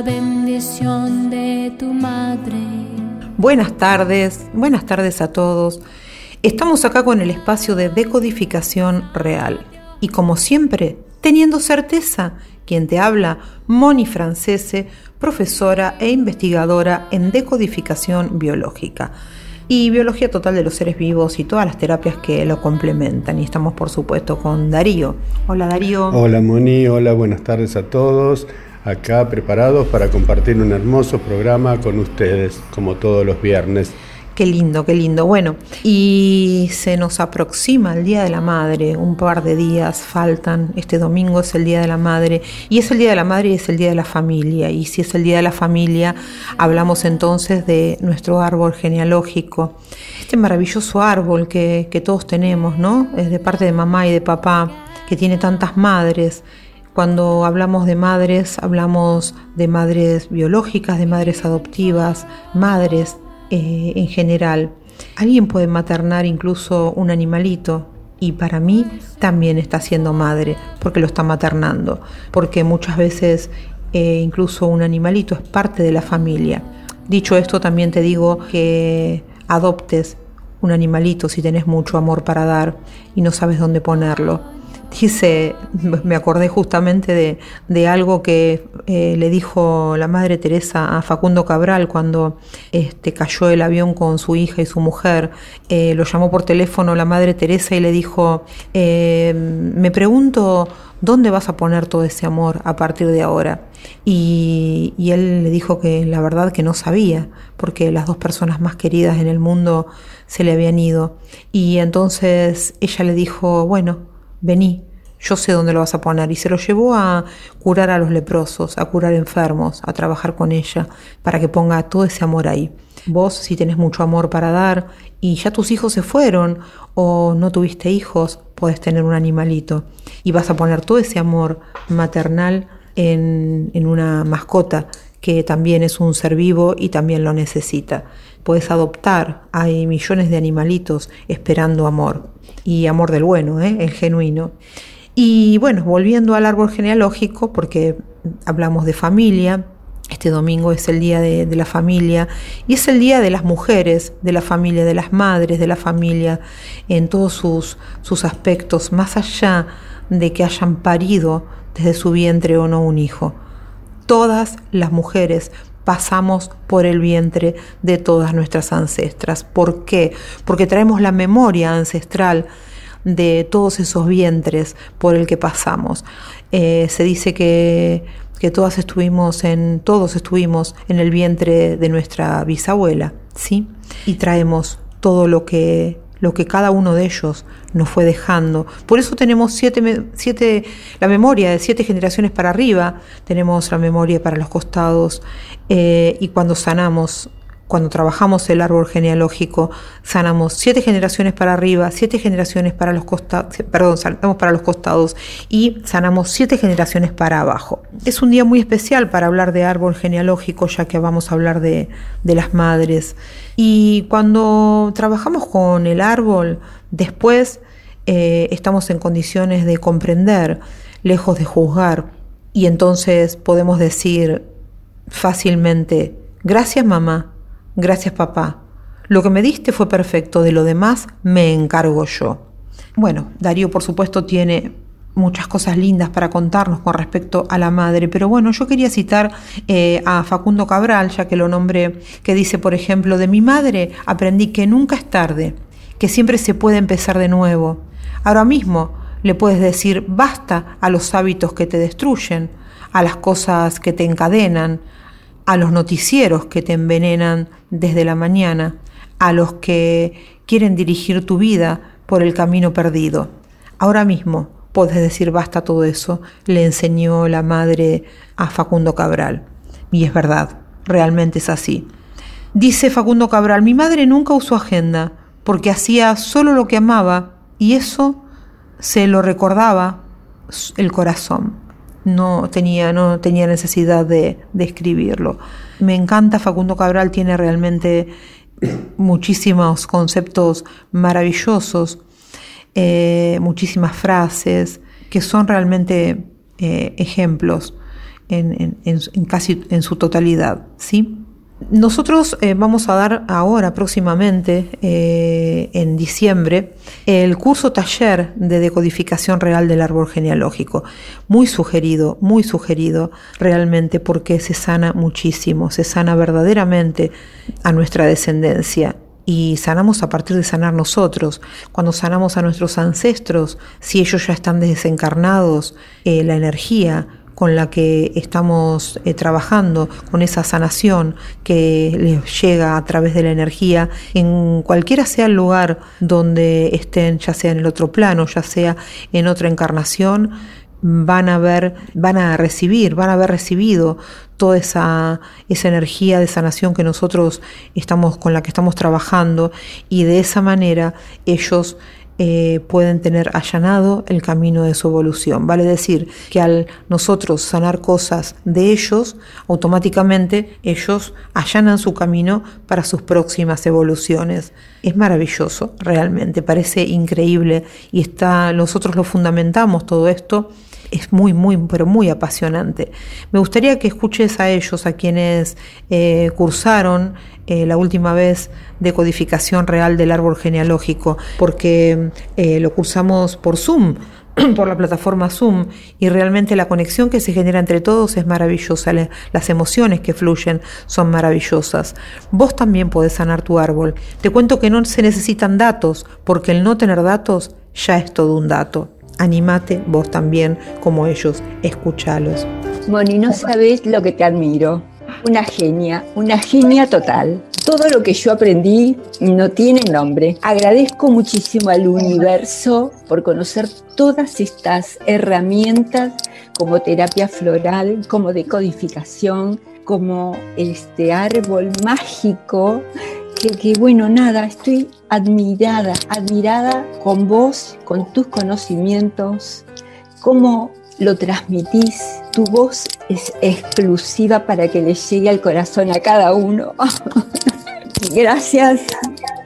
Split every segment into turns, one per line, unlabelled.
la bendición de tu madre.
Buenas tardes, buenas tardes a todos. Estamos acá con el espacio de decodificación real. Y como siempre, teniendo certeza, quien te habla, Moni Francese, profesora e investigadora en decodificación biológica y biología total de los seres vivos y todas las terapias que lo complementan. Y estamos por supuesto con Darío. Hola Darío.
Hola Moni, hola, buenas tardes a todos. Acá preparados para compartir un hermoso programa con ustedes, como todos los viernes.
Qué lindo, qué lindo. Bueno, y se nos aproxima el Día de la Madre, un par de días faltan, este domingo es el Día de la Madre, y es el Día de la Madre y es el Día de la Familia, y si es el Día de la Familia, hablamos entonces de nuestro árbol genealógico, este maravilloso árbol que, que todos tenemos, ¿no? Es de parte de mamá y de papá, que tiene tantas madres, cuando hablamos de madres, hablamos de madres biológicas, de madres adoptivas, madres eh, en general. Alguien puede maternar incluso un animalito y para mí también está siendo madre porque lo está maternando, porque muchas veces eh, incluso un animalito es parte de la familia. Dicho esto, también te digo que adoptes un animalito si tenés mucho amor para dar y no sabes dónde ponerlo Dice, me acordé justamente de, algo que eh, le dijo la Madre Teresa a Facundo Cabral cuando este, cayó el avión con su hija y su mujer. Eh, lo llamó por teléfono la Madre Teresa y le dijo, eh, me pregunto, ¿dónde vas a poner todo ese amor a partir de ahora? Y, y él le dijo que la verdad que no sabía, porque las dos personas más queridas en el mundo se le habían ido. Y entonces ella le dijo, bueno, vení, yo sé dónde lo vas a poner. Y se lo llevó a curar a los leprosos, a curar enfermos, a trabajar con ella, para que ponga todo ese amor ahí. Vos, si tenés mucho amor para dar y ya tus hijos se fueron o no tuviste hijos, puedes tener un animalito y vas a poner todo ese amor maternal en una mascota que también es un ser vivo y también lo necesita. Puedes adoptar, hay millones de animalitos esperando amor y amor del bueno, ¿eh? el genuino. Y bueno, volviendo al árbol genealógico, porque hablamos de familia, este domingo es el día de, la familia y es el día de las mujeres, de la familia, de las madres, de la familia, en todos sus, sus aspectos, más allá de que hayan parido desde su vientre o no un hijo. Todas las mujeres pasamos por el vientre de todas nuestras ancestras. ¿Por qué? Porque traemos la memoria ancestral de todos esos vientres por el que pasamos. Eh, se dice que, que, todas estuvimos en, todos estuvimos en el vientre de nuestra bisabuela, ¿sí? Y traemos todo lo que lo que cada uno de ellos nos fue dejando. Por eso tenemos siete, siete, la memoria de siete generaciones para arriba, tenemos la memoria para los costados eh, y cuando sanamos cuando trabajamos el árbol genealógico, sanamos siete generaciones para arriba, siete generaciones para los costados, perdón, sanamos para los costados y sanamos siete generaciones para abajo. Es un día muy especial para hablar de árbol genealógico, ya que vamos a hablar de, de las madres. Y cuando trabajamos con el árbol, después eh, estamos en condiciones de comprender, lejos de juzgar, y entonces podemos decir fácilmente, gracias mamá, Gracias papá. Lo que me diste fue perfecto, de lo demás me encargo yo. Bueno, Darío por supuesto tiene muchas cosas lindas para contarnos con respecto a la madre, pero bueno, yo quería citar eh, a Facundo Cabral, ya que lo nombré, que dice, por ejemplo, de mi madre aprendí que nunca es tarde, que siempre se puede empezar de nuevo. Ahora mismo le puedes decir basta a los hábitos que te destruyen, a las cosas que te encadenan, a los noticieros que te envenenan desde la mañana, a los que quieren dirigir tu vida por el camino perdido. Ahora mismo puedes decir basta todo eso, le enseñó la madre a Facundo Cabral. Y es verdad, realmente es así. Dice Facundo Cabral, mi madre nunca usó agenda porque hacía solo lo que amaba y eso se lo recordaba el corazón no tenía, no tenía necesidad de, escribirlo. Me encanta, Facundo Cabral tiene realmente muchísimos conceptos maravillosos eh, muchísimas frases que son realmente eh, ejemplos en, casi en su totalidad. ¿sí? Nosotros eh, vamos a dar ahora próximamente, en diciembre, el curso taller de decodificación real del árbol genealógico. Muy sugerido, muy sugerido realmente porque se sana muchísimo, se sana verdaderamente a nuestra descendencia y sanamos a partir de sanar nosotros. Cuando sanamos a nuestros ancestros, si ellos ya están desencarnados, eh, la energía con la que estamos eh, trabajando, con esa sanación que les llega a través de la energía, en cualquiera sea el lugar donde estén, ya sea en el otro plano, ya sea en otra encarnación, van a ver, van a recibir, van a haber recibido toda esa, esa energía de sanación que nosotros estamos, con la que estamos trabajando, y de esa manera ellos eh, pueden tener allanado el camino de su evolución. Vale decir que al nosotros sanar cosas de ellos, automáticamente ellos allanan su camino para sus próximas evoluciones. Es maravilloso, realmente, parece increíble y está, nosotros lo fundamentamos todo esto es muy, muy, pero muy apasionante. Me gustaría que escuches a ellos, a quienes eh, cursaron eh, la última vez de codificación real del árbol genealógico, porque eh, lo cursamos por Zoom por la plataforma Zoom y realmente la conexión que se genera entre todos es maravillosa, las emociones que fluyen son maravillosas. Vos también podés sanar tu árbol. Te cuento que no se necesitan datos, porque el no tener datos ya es todo un dato animate vos también como ellos, escuchalos.
Moni, no sabes lo que te admiro. Una genia, una genia total. Todo lo que yo aprendí no tiene nombre. Agradezco muchísimo al universo por conocer todas estas herramientas como terapia floral, como decodificación, como este árbol mágico que, bueno, nada, estoy admirada, admirada con vos, con tus conocimientos, cómo lo transmitís. Tu voz es exclusiva para que le llegue al corazón a cada uno. gracias,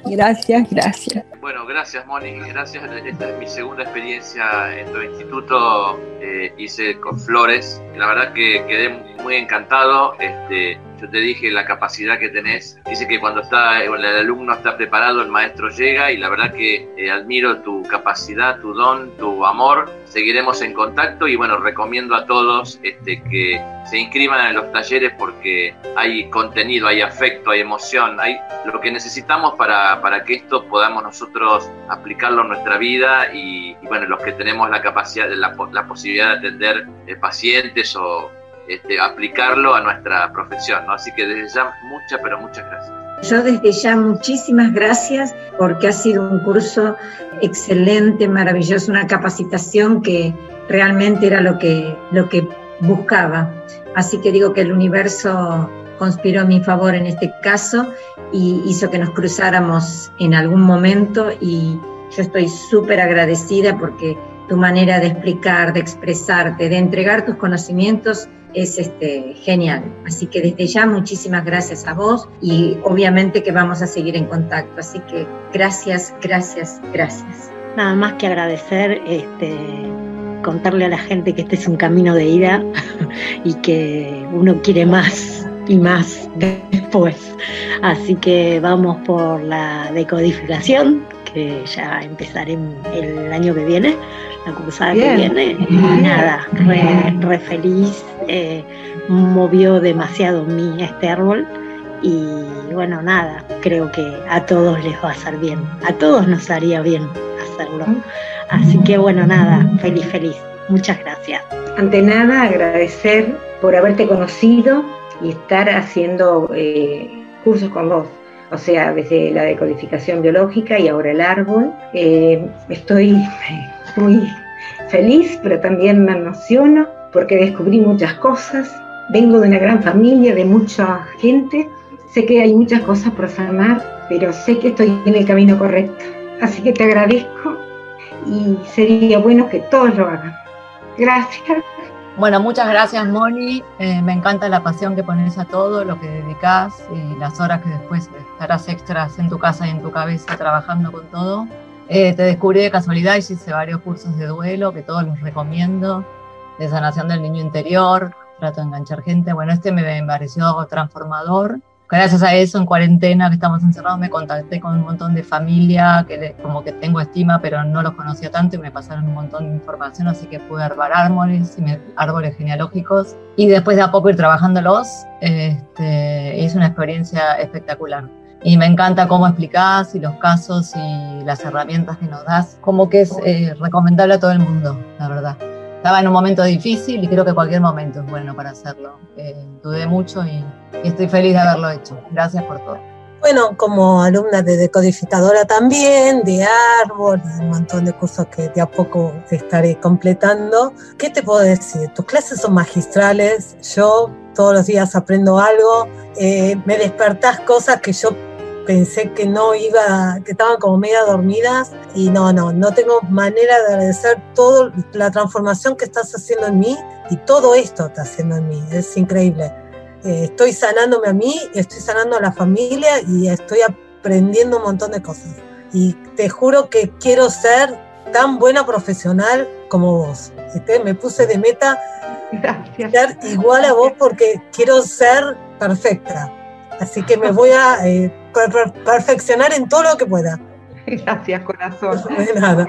gracias, gracias.
Bueno, gracias Moni, gracias. Esta es mi segunda experiencia en tu instituto. Eh, hice con flores. La verdad que quedé muy encantado. Este, yo te dije la capacidad que tenés. Dice que cuando está el alumno está preparado, el maestro llega y la verdad que eh, admiro tu capacidad, tu don, tu amor. Seguiremos en contacto y bueno, recomiendo a todos este, que se inscriban en los talleres porque hay contenido, hay afecto, hay emoción, hay lo que necesitamos para, para que esto podamos nosotros aplicarlo en nuestra vida y, bueno, los que tenemos la capacidad, la, la posibilidad de atender eh, pacientes o este, aplicarlo a nuestra profesión. ¿no? Así que desde ya muchas, pero muchas gracias.
Yo desde ya muchísimas gracias porque ha sido un curso excelente, maravilloso, una capacitación que realmente era lo que, lo que buscaba. Así que digo que el universo conspiró a mi favor en este caso y hizo que nos cruzáramos en algún momento y yo estoy súper agradecida porque tu manera de explicar, de expresarte, de entregar tus conocimientos es este, genial. Así que desde ya muchísimas gracias a vos y obviamente que vamos a seguir en contacto. Así que gracias, gracias, gracias.
Nada más que agradecer, este, contarle a la gente que este es un camino de ida y que uno quiere más y más después. Así que vamos por la decodificación, que ya empezaré el año que viene la cursada que viene. Y nada, re, feliz. Eh, movió demasiado mi este árbol. Y bueno, nada, creo que a todos les va a hacer bien. A todos nos haría bien hacerlo. Así que bueno, nada, feliz, feliz. Muchas gracias.
Ante nada, agradecer por haberte conocido y estar haciendo eh, cursos con vos o sea, desde la decodificación biológica y ahora el árbol. Eh, estoy muy feliz, pero también me emociono porque descubrí muchas cosas. Vengo de una gran familia, de mucha gente. Sé que hay muchas cosas por sanar, pero sé que estoy en el camino correcto. Así que te agradezco y sería bueno que todos lo hagan. Gracias.
Bueno, muchas gracias Moni. Eh, me encanta la pasión que pones a todo, lo que dedicas y las horas que después estarás extras en tu casa y en tu cabeza trabajando con todo. Eh, te descubrí de casualidad y hice varios cursos de duelo que todos los recomiendo, de sanación del niño interior, trato de enganchar gente. Bueno, este me pareció transformador. Gracias a eso, en cuarentena que estamos encerrados, me contacté con un montón de familia que como que tengo estima, pero no los conocía tanto y me pasaron un montón de información, así que pude armar árboles, y árboles genealógicos. Y después de a poco ir trabajándolos, este, es una experiencia espectacular y me encanta cómo explicás y los casos y las herramientas que nos das, como que es eh, recomendable a todo el mundo, la verdad. Estaba en un momento difícil y creo que cualquier momento es bueno para hacerlo. Eh, dudé mucho y, estoy feliz de haberlo hecho. Gracias por todo.
Bueno, como alumna de decodificadora también, de árbol, un montón de cursos que de a poco estaré completando. ¿Qué te puedo decir? Tus clases son magistrales, yo todos los días aprendo algo, eh, me despertás cosas que yo pensé que no iba, que estaban como media dormidas y no, no, no tengo manera de agradecer toda la transformación que estás haciendo en mí y todo esto está haciendo en mí, es increíble. Eh, estoy sanándome a mí, estoy sanando a la familia y estoy aprendiendo un montón de cosas. Y te juro que quiero ser tan buena profesional como vos. Este, me puse de meta ser igual a vos porque quiero ser perfecta. Así que me voy a eh, perfeccionar en todo lo que pueda.
Gracias, corazón.
De nada.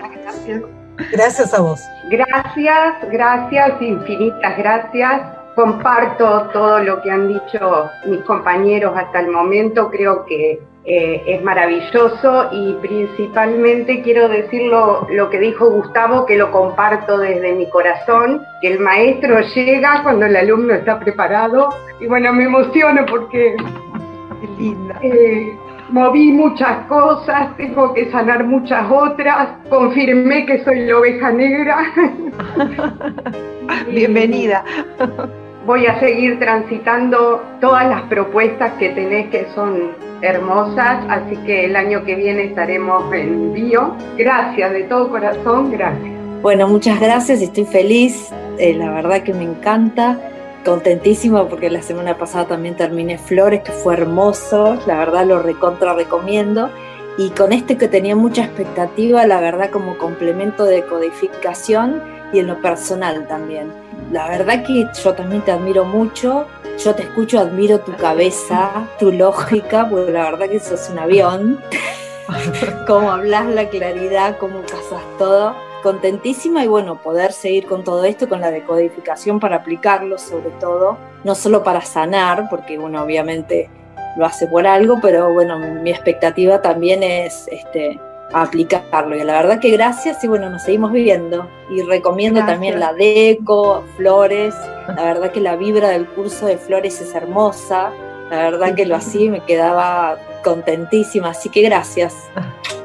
Gracias. a vos.
Gracias, gracias, infinitas gracias. Comparto todo lo que han dicho mis compañeros hasta el momento. Creo que eh, es maravilloso y principalmente quiero decir lo, lo, que dijo Gustavo, que lo comparto desde mi corazón, que el maestro llega cuando el alumno está preparado. Y bueno, me emociono porque linda. Eh, moví muchas cosas, tengo que sanar muchas otras, confirmé que soy la oveja negra.
Bienvenida.
Voy a seguir transitando todas las propuestas que tenés que son hermosas, así que el año que viene estaremos en bio. Gracias, de todo corazón, gracias.
Bueno, muchas gracias, estoy feliz, eh, la verdad que me encanta contentísima porque la semana pasada también terminé Flores, que fue hermoso, la verdad lo recontra recomiendo. Y con este que tenía mucha expectativa, la verdad como complemento de codificación y en lo personal también. La verdad que yo también te admiro mucho, yo te escucho, admiro tu cabeza, tu lógica, porque la verdad que sos un avión, cómo hablas, la claridad, cómo casas todo contentísima y bueno, poder seguir con todo esto, con la decodificación para aplicarlo sobre todo, no solo para sanar, porque bueno, obviamente lo hace por algo, pero bueno, mi expectativa también es este, aplicarlo. Y la verdad que gracias y bueno, nos seguimos viviendo. Y recomiendo también la deco, flores. La verdad que la vibra del curso de flores es hermosa. La verdad que lo así me quedaba contentísima, así que gracias.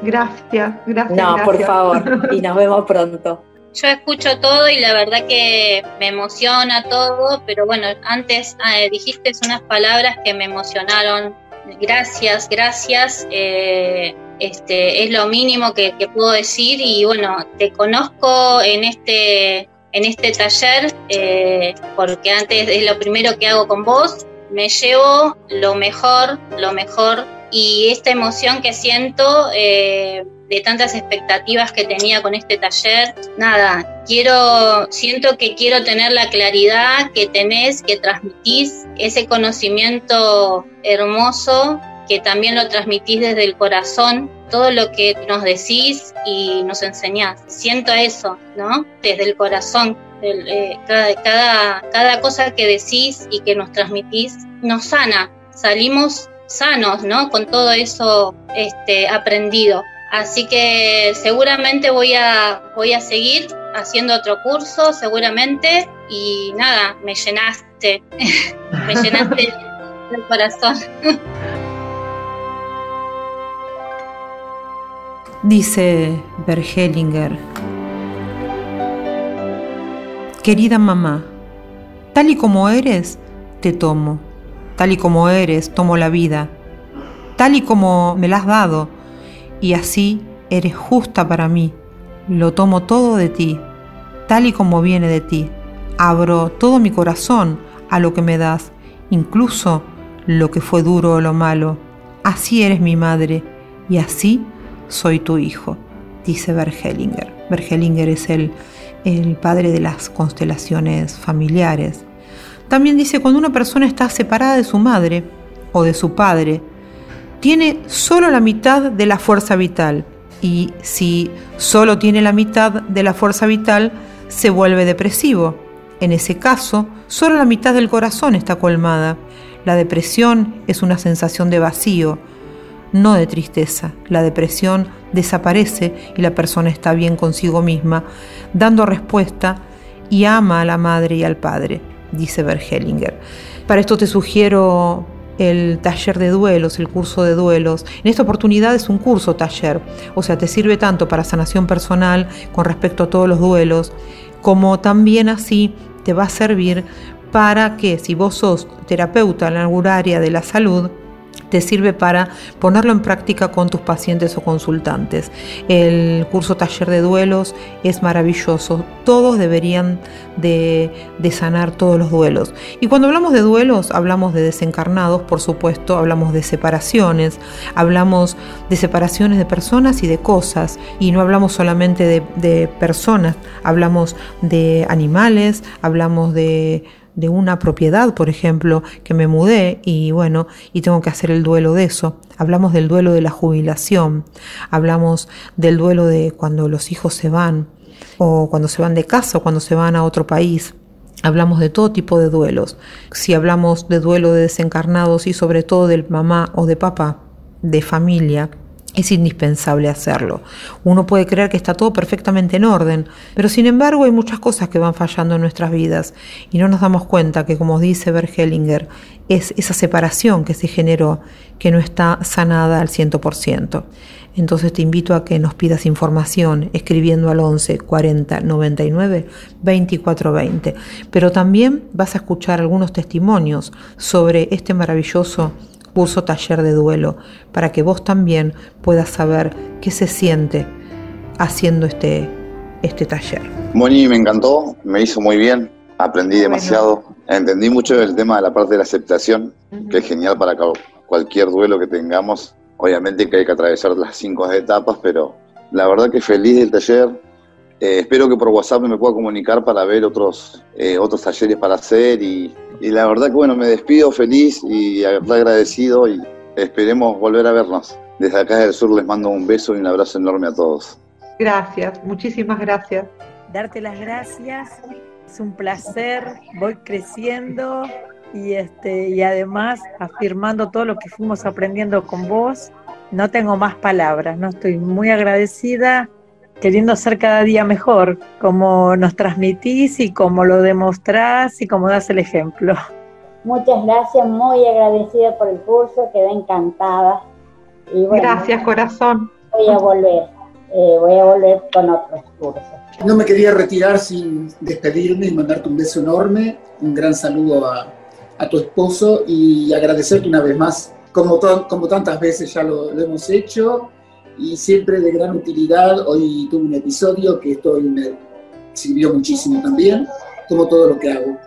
Gracias, gracias.
No, por favor, y nos vemos pronto.
Yo escucho todo y la verdad que me emociona todo, pero bueno, antes ah, dijiste unas palabras que me emocionaron. Gracias, gracias. Eh, este, es lo mínimo que, puedo decir y bueno, te conozco en este, en este taller eh, porque antes es lo primero que hago con vos. Me llevo lo mejor, lo mejor y esta emoción que siento eh, de tantas expectativas que tenía con este taller, nada, quiero, siento que quiero tener la claridad que tenés, que transmitís, ese conocimiento hermoso que también lo transmitís desde el corazón, todo lo que nos decís y nos enseñás. Siento eso, ¿no? Desde el corazón. Eh, cada, cada, cada cosa que decís y que nos transmitís nos sana. Salimos sanos, ¿no? Con todo eso este, aprendido. Así que seguramente voy a, voy a seguir haciendo otro curso, seguramente, y nada, me llenaste, me llenaste el corazón.
Dice Bergelinger, querida mamá, tal y como eres, te tomo tal y como eres, tomo la vida, tal y como me la has dado, y así eres justa para mí. Lo tomo todo de ti, tal y como viene de ti. Abro todo mi corazón a lo que me das, incluso lo que fue duro o lo malo. Así eres mi madre, y así soy tu hijo. dice Bergelinger. Bergelinger es el, el padre de las constelaciones familiares. También dice cuando una persona está separada de su madre o de su padre, tiene solo la mitad de la fuerza vital y si solo tiene la mitad de la fuerza vital, se vuelve depresivo. En ese caso, solo la mitad del corazón está colmada. La depresión es una sensación de vacío, no de tristeza. La depresión desaparece y la persona está bien consigo misma, dando respuesta y ama a la madre y al padre, dice Bergelinger. Para esto te sugiero el taller de duelos, el curso de duelos. En esta oportunidad es un curso taller, o sea, te sirve tanto para sanación personal con respecto a todos los duelos, como también así te va a servir para que si vos sos terapeuta en alguna área de la salud, te sirve para ponerlo en práctica con tus pacientes o consultantes. El curso taller de duelos es maravilloso. Todos deberían de, sanar todos los duelos. Y cuando hablamos de duelos, hablamos de desencarnados, por supuesto, hablamos de separaciones, hablamos de separaciones de personas y de cosas. Y no hablamos solamente de personas, hablamos de animales, hablamos de de una propiedad, por ejemplo, que me mudé y bueno, y tengo que hacer el duelo de eso. Hablamos del duelo de la jubilación, hablamos del duelo de cuando los hijos se van, o cuando se van de casa, o cuando se van a otro país. Hablamos de todo tipo de duelos. Si hablamos de duelo de desencarnados y sobre todo del mamá o de papá, de familia, es indispensable hacerlo. Uno puede creer que está todo perfectamente en orden, pero sin embargo hay muchas cosas que van fallando en nuestras vidas y no nos damos cuenta que, como dice Bergelinger, es esa separación que se generó que no está sanada al 100%. Entonces te invito a que nos pidas información escribiendo al 11 40 99 24 20. Pero también vas a escuchar algunos testimonios sobre este maravilloso curso taller de duelo, para que vos también puedas saber qué se siente haciendo este, este taller.
Moni, me encantó, me hizo muy bien, aprendí demasiado, entendí mucho del tema de la parte de la aceptación, que es genial para cualquier duelo que tengamos. Obviamente que hay que atravesar las cinco etapas, pero la verdad que feliz del taller. Eh, espero que por WhatsApp me pueda comunicar para ver otros, eh, otros talleres para hacer y, y la verdad que bueno, me despido feliz y agradecido y esperemos volver a vernos. Desde acá del sur les mando un beso y un abrazo enorme a todos.
Gracias, muchísimas gracias.
Darte las gracias, es un placer, voy creciendo y este y además afirmando todo lo que fuimos aprendiendo con vos. No tengo más palabras, no estoy muy agradecida queriendo ser cada día mejor, como nos transmitís y como lo demostrás y como das el ejemplo.
Muchas gracias, muy agradecida por el curso, quedé encantada.
Y gracias, corazón.
Voy a volver, eh, voy a volver con otros cursos.
No me quería retirar sin despedirme y mandarte un beso enorme, un gran saludo a, a tu esposo y agradecerte una vez más, como, como tantas veces ya lo, lo hemos hecho, y siempre de gran utilidad. Hoy tuve un episodio que esto me sirvió muchísimo también, como todo lo que hago.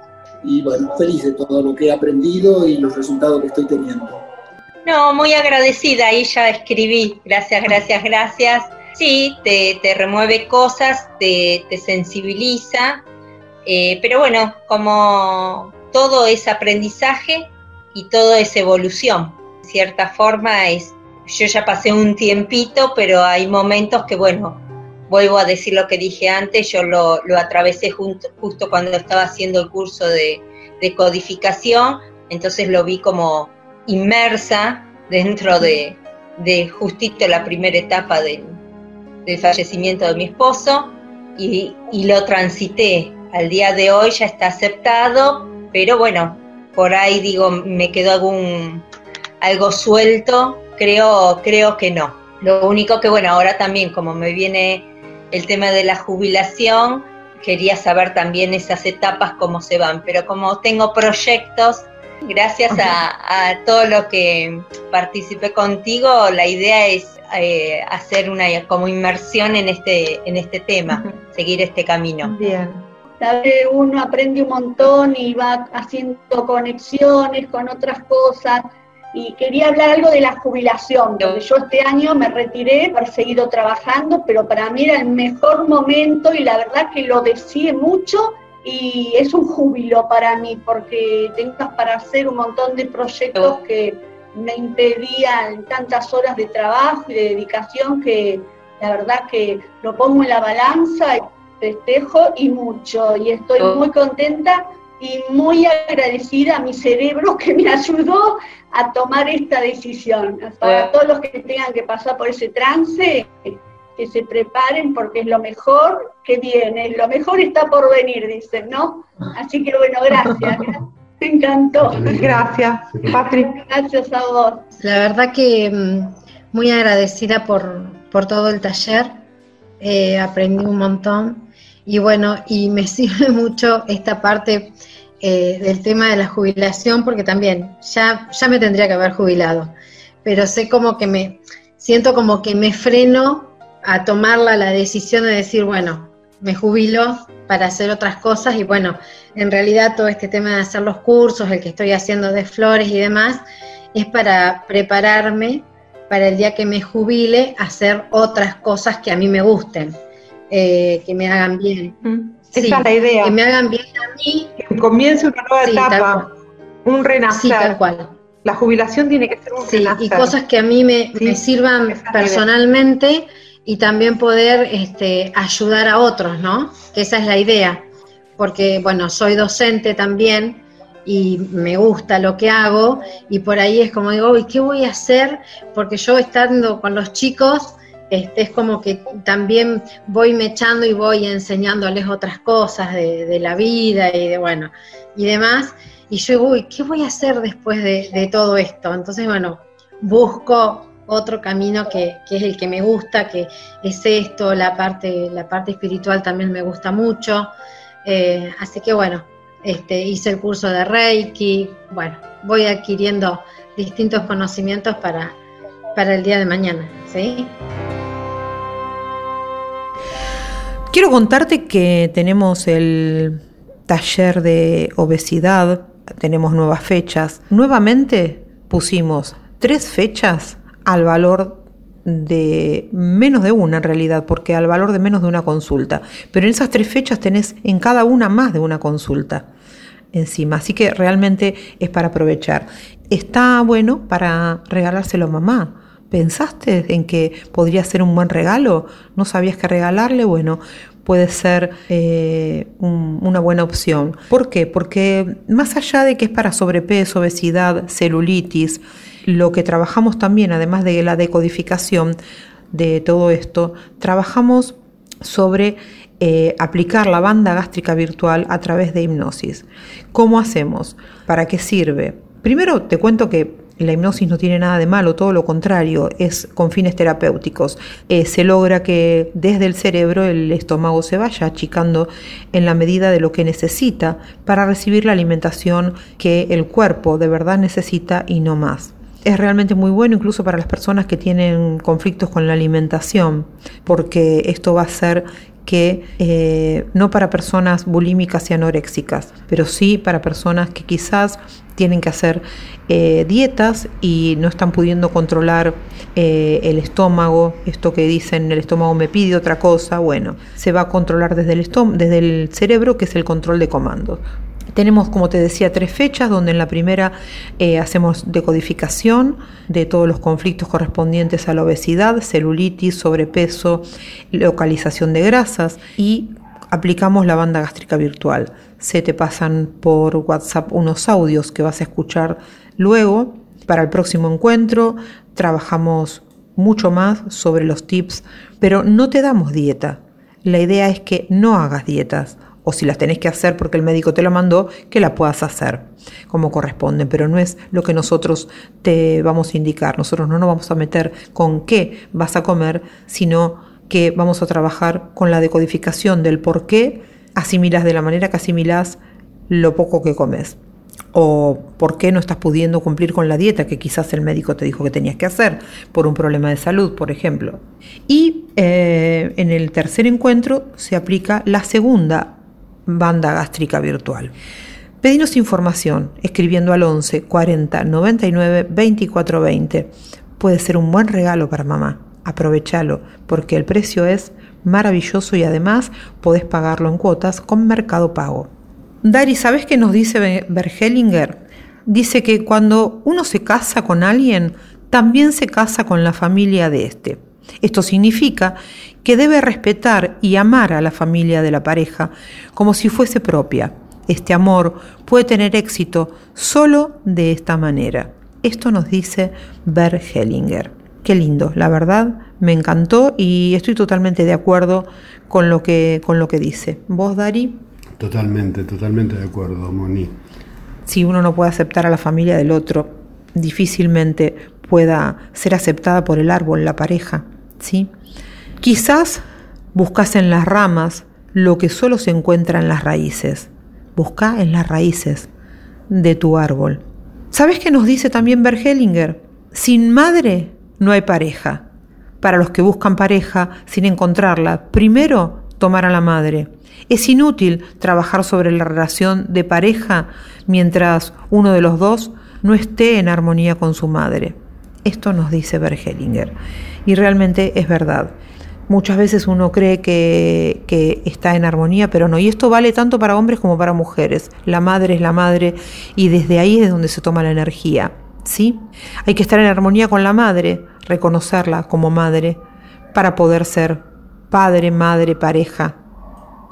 Y bueno, feliz de todo lo que he aprendido y los resultados que estoy teniendo.
No, muy agradecida, ahí ya escribí. Gracias, gracias, gracias. Sí, te, te remueve cosas, te, te sensibiliza, eh, pero bueno, como todo es aprendizaje y todo es evolución. De cierta forma es yo ya pasé un tiempito, pero hay momentos que, bueno, vuelvo a decir lo que dije antes, yo lo, atravesé justo cuando estaba haciendo el curso de, codificación, entonces lo vi como inmersa dentro de, justito la primera etapa del, fallecimiento de mi esposo y, y, lo transité. Al día de hoy ya está aceptado, pero bueno, por ahí digo, me quedó algún algo suelto Creo, creo que no. Lo único que, bueno, ahora también como me viene el tema de la jubilación, quería saber también esas etapas cómo se van, pero como tengo proyectos, gracias a, todo lo que participé contigo, la idea es eh, hacer una como inmersión en este, en este tema, seguir este camino.
Bien.
Uno aprende un montón y va haciendo conexiones con otras cosas y quería hablar algo de la jubilación, donde yo este año me retiré, he seguido trabajando, pero para mí era el mejor momento y la verdad que lo deseé mucho y es un júbilo para mí porque tengo para hacer un montón de proyectos que me impedían tantas horas de trabajo y de dedicación que la verdad que lo pongo en la balanza y festejo y mucho y estoy muy contenta y muy agradecida a mi cerebro que me ayudó a tomar esta decisión. Para todos los que tengan que pasar por ese trance, que se preparen porque es lo mejor que viene, lo mejor está por venir, dicen, ¿no? Así que bueno, gracias. Me encantó.
Gracias, Patrick.
Gracias a vos.
La verdad que mm, muy agradecida por, por todo el taller, eh, aprendí un montón y bueno, y me sirve mucho esta parte eh, del tema de la jubilación, porque también ya, ya me tendría que haber jubilado, pero sé como que me, siento como que me freno a tomarla la decisión de decir, bueno, me jubilo para hacer otras cosas y bueno, en realidad todo este tema de hacer los cursos, el que estoy haciendo de flores y demás, es para prepararme para el día que me jubile hacer otras cosas que a mí me gusten. Eh, que me hagan bien.
Esa es la idea.
Que me hagan bien a mí.
Que comience una nueva etapa, un renacer. Sí,
tal cual.
La jubilación tiene que ser un
sí, Y cosas que a mí me, sirvan personalmente y también poder este, ayudar a otros, ¿no? Que esa es la idea. Porque, bueno, soy docente también y me gusta lo que hago y por ahí es como digo, ¿y qué voy a hacer? Porque yo estando con los chicos es como que también voy mechando y voy enseñándoles otras cosas de, la vida y de bueno y demás. Y yo uy, ¿qué voy a hacer después de, todo esto? Entonces, bueno, busco otro camino que, es el que me gusta, que es esto, la parte, la parte espiritual también me gusta mucho. Eh, así que bueno, este, hice el curso de Reiki, bueno, voy adquiriendo distintos conocimientos para, para el día de mañana, ¿sí?
Quiero contarte que tenemos el taller de obesidad, tenemos nuevas fechas. Nuevamente pusimos tres fechas al valor de menos de una en realidad, porque al valor de menos de una consulta. Pero en esas tres fechas tenés en cada una más de una consulta encima, así que realmente es para aprovechar. Está bueno para regalárselo a mamá ¿Pensaste en que podría ser un buen regalo? ¿No sabías qué regalarle? Bueno, puede ser eh, una buena opción. ¿Por qué? Porque más allá de que es para sobrepeso, obesidad, celulitis, lo que trabajamos también, además de la decodificación de todo esto, trabajamos sobre eh, aplicar la banda gástrica virtual a través de hipnosis. ¿Cómo hacemos? ¿Para qué sirve? Primero te cuento que la hipnosis no tiene nada de malo, todo lo contrario, es con fines terapéuticos. Eh, se logra que desde el cerebro el estómago se vaya achicando en la medida de lo que necesita para recibir la alimentación que el cuerpo de verdad necesita y no más es realmente muy bueno incluso para las personas que tienen conflictos con la alimentación, porque esto va a hacer que eh, no para personas bulímicas y anoréxicas, pero sí para personas que quizás tienen que hacer eh, dietas y no están pudiendo controlar eh, el estómago, esto que dicen el estómago me pide otra cosa, bueno, se va a controlar desde el, desde el cerebro que es el control de comandos. Tenemos, como te decía, tres fechas, donde en la primera eh, hacemos decodificación de todos los conflictos correspondientes a la obesidad, celulitis, sobrepeso, localización de grasas y aplicamos la banda gástrica virtual. Se te pasan por WhatsApp unos audios que vas a escuchar luego. Para el próximo encuentro trabajamos mucho más sobre los tips, pero no te damos dieta. La idea es que no hagas dietas o si las tenés que hacer porque el médico te lo mandó, que la puedas hacer como corresponde, pero no es lo que nosotros te vamos a indicar. Nosotros no nos vamos a meter con qué vas a comer, sino que vamos a trabajar con la decodificación del por qué asimilas de la manera que asimilas lo poco que comes o por qué no estás pudiendo cumplir con la dieta que quizás el médico te dijo que tenías que hacer por un problema de salud, por ejemplo. Y eh, en el tercer encuentro se aplica la segunda banda gástrica virtual. Pedinos información escribiendo al 11 40 99 24 20. Puede ser un buen regalo para mamá. Aprovechalo porque el precio es maravilloso y además podés pagarlo en cuotas con Mercado Pago. Dari, ¿sabes qué nos dice Bergelinger? Dice que cuando uno se casa con alguien, también se casa con la familia de este. Esto significa que debe respetar y amar a la familia de la pareja como si fuese propia. Este amor puede tener éxito solo de esta manera. Esto nos dice Bergelinger. Qué lindo, la verdad, me encantó y estoy totalmente de acuerdo con lo que, con lo que dice. ¿Vos, Dari?
Totalmente, totalmente de acuerdo, Moni.
Si uno no puede aceptar a la familia del otro, difícilmente pueda ser aceptada por el árbol, la pareja, ¿sí? Quizás buscas en las ramas lo que solo se encuentra en las raíces. Busca en las raíces de tu árbol. ¿Sabes qué nos dice también Bergelinger? Sin madre no hay pareja. Para los que buscan pareja sin encontrarla, primero tomar a la madre. Es inútil trabajar sobre la relación de pareja mientras uno de los dos no esté en armonía con su madre. Esto nos dice Bergelinger. Y realmente es verdad. Muchas veces uno cree que, que, está en armonía, pero no. Y esto vale tanto para hombres como para mujeres. La madre es la madre y desde ahí es donde se toma la energía. ¿sí? Hay que estar en armonía con la madre, reconocerla como madre, para poder ser padre, madre, pareja.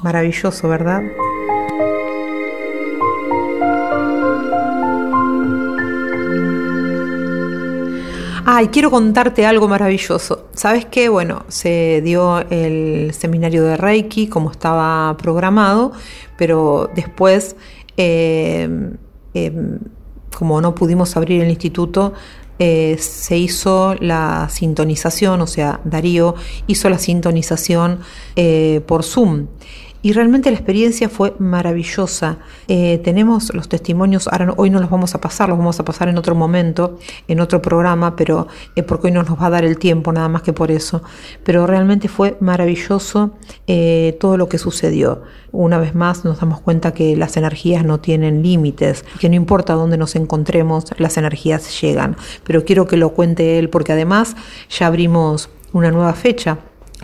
Maravilloso, ¿verdad? Ay, quiero contarte algo maravilloso. ¿Sabes qué? Bueno, se dio el seminario de Reiki como estaba programado, pero después, eh, eh, como no pudimos abrir el instituto, eh, se hizo la sintonización, o sea, Darío hizo la sintonización por Zoom. Y realmente la experiencia fue maravillosa. Eh, tenemos los testimonios, ahora hoy no los vamos a pasar, los vamos a pasar en otro momento, en otro programa, pero eh, porque hoy no nos va a dar el tiempo, nada más que por eso. Pero realmente fue maravilloso eh, todo lo que sucedió. Una vez más nos damos cuenta que las energías no tienen límites, que no importa dónde nos encontremos, las energías llegan. Pero quiero que lo cuente él porque además ya abrimos una nueva fecha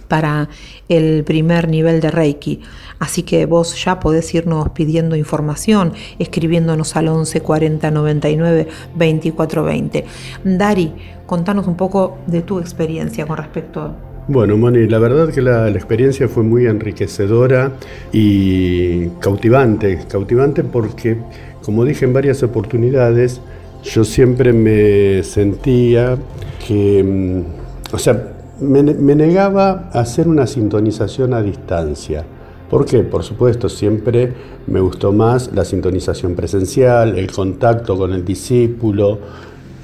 para el primer nivel de Reiki. Así que vos ya podés irnos pidiendo información, escribiéndonos al 11 40 99 24 20. Dari, contanos un poco de tu experiencia con respecto a
bueno, Moni, la verdad que la, la, experiencia fue muy enriquecedora y cautivante, cautivante porque, como dije en varias oportunidades, yo siempre me sentía que, mm, o sea, me, negaba a hacer una sintonización a distancia. ¿Por qué? Por supuesto, siempre me gustó más la sintonización presencial, el contacto con el discípulo,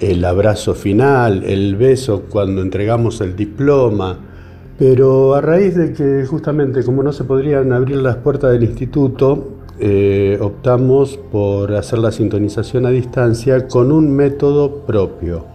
el abrazo final, el beso cuando entregamos el diploma. Pero a raíz de que justamente como no se podrían abrir las puertas del instituto, eh, optamos por hacer la sintonización a distancia con un método propio.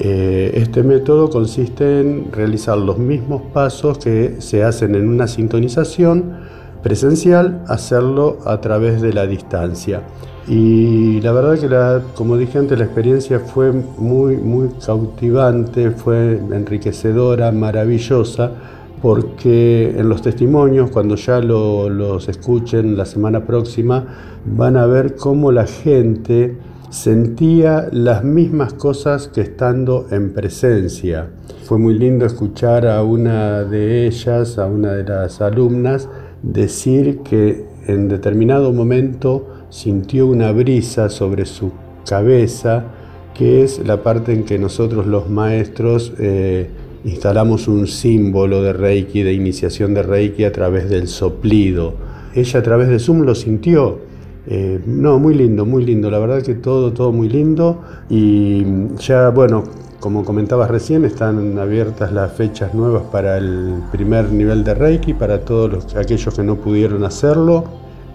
Eh, este método consiste en realizar los mismos pasos que se hacen en una sintonización presencial, hacerlo a través de la distancia. Y la verdad que, como dije antes, la experiencia fue muy, muy cautivante, fue enriquecedora, maravillosa, porque en los testimonios, cuando ya los escuchen la semana próxima, van a ver cómo la gente sentía las mismas cosas que estando en presencia. Fue muy lindo escuchar a una de ellas, a una de las alumnas, decir que en determinado momento sintió una brisa sobre su cabeza, que es la parte en que nosotros los maestros eh, instalamos un símbolo de Reiki, de iniciación de Reiki a través del soplido. Ella a través de Zoom lo sintió eh, no, muy lindo, muy lindo, la verdad que todo, todo muy lindo. Y ya, bueno, como comentabas recién, están abiertas las fechas nuevas para el primer nivel de Reiki, para todos los, aquellos que no pudieron hacerlo.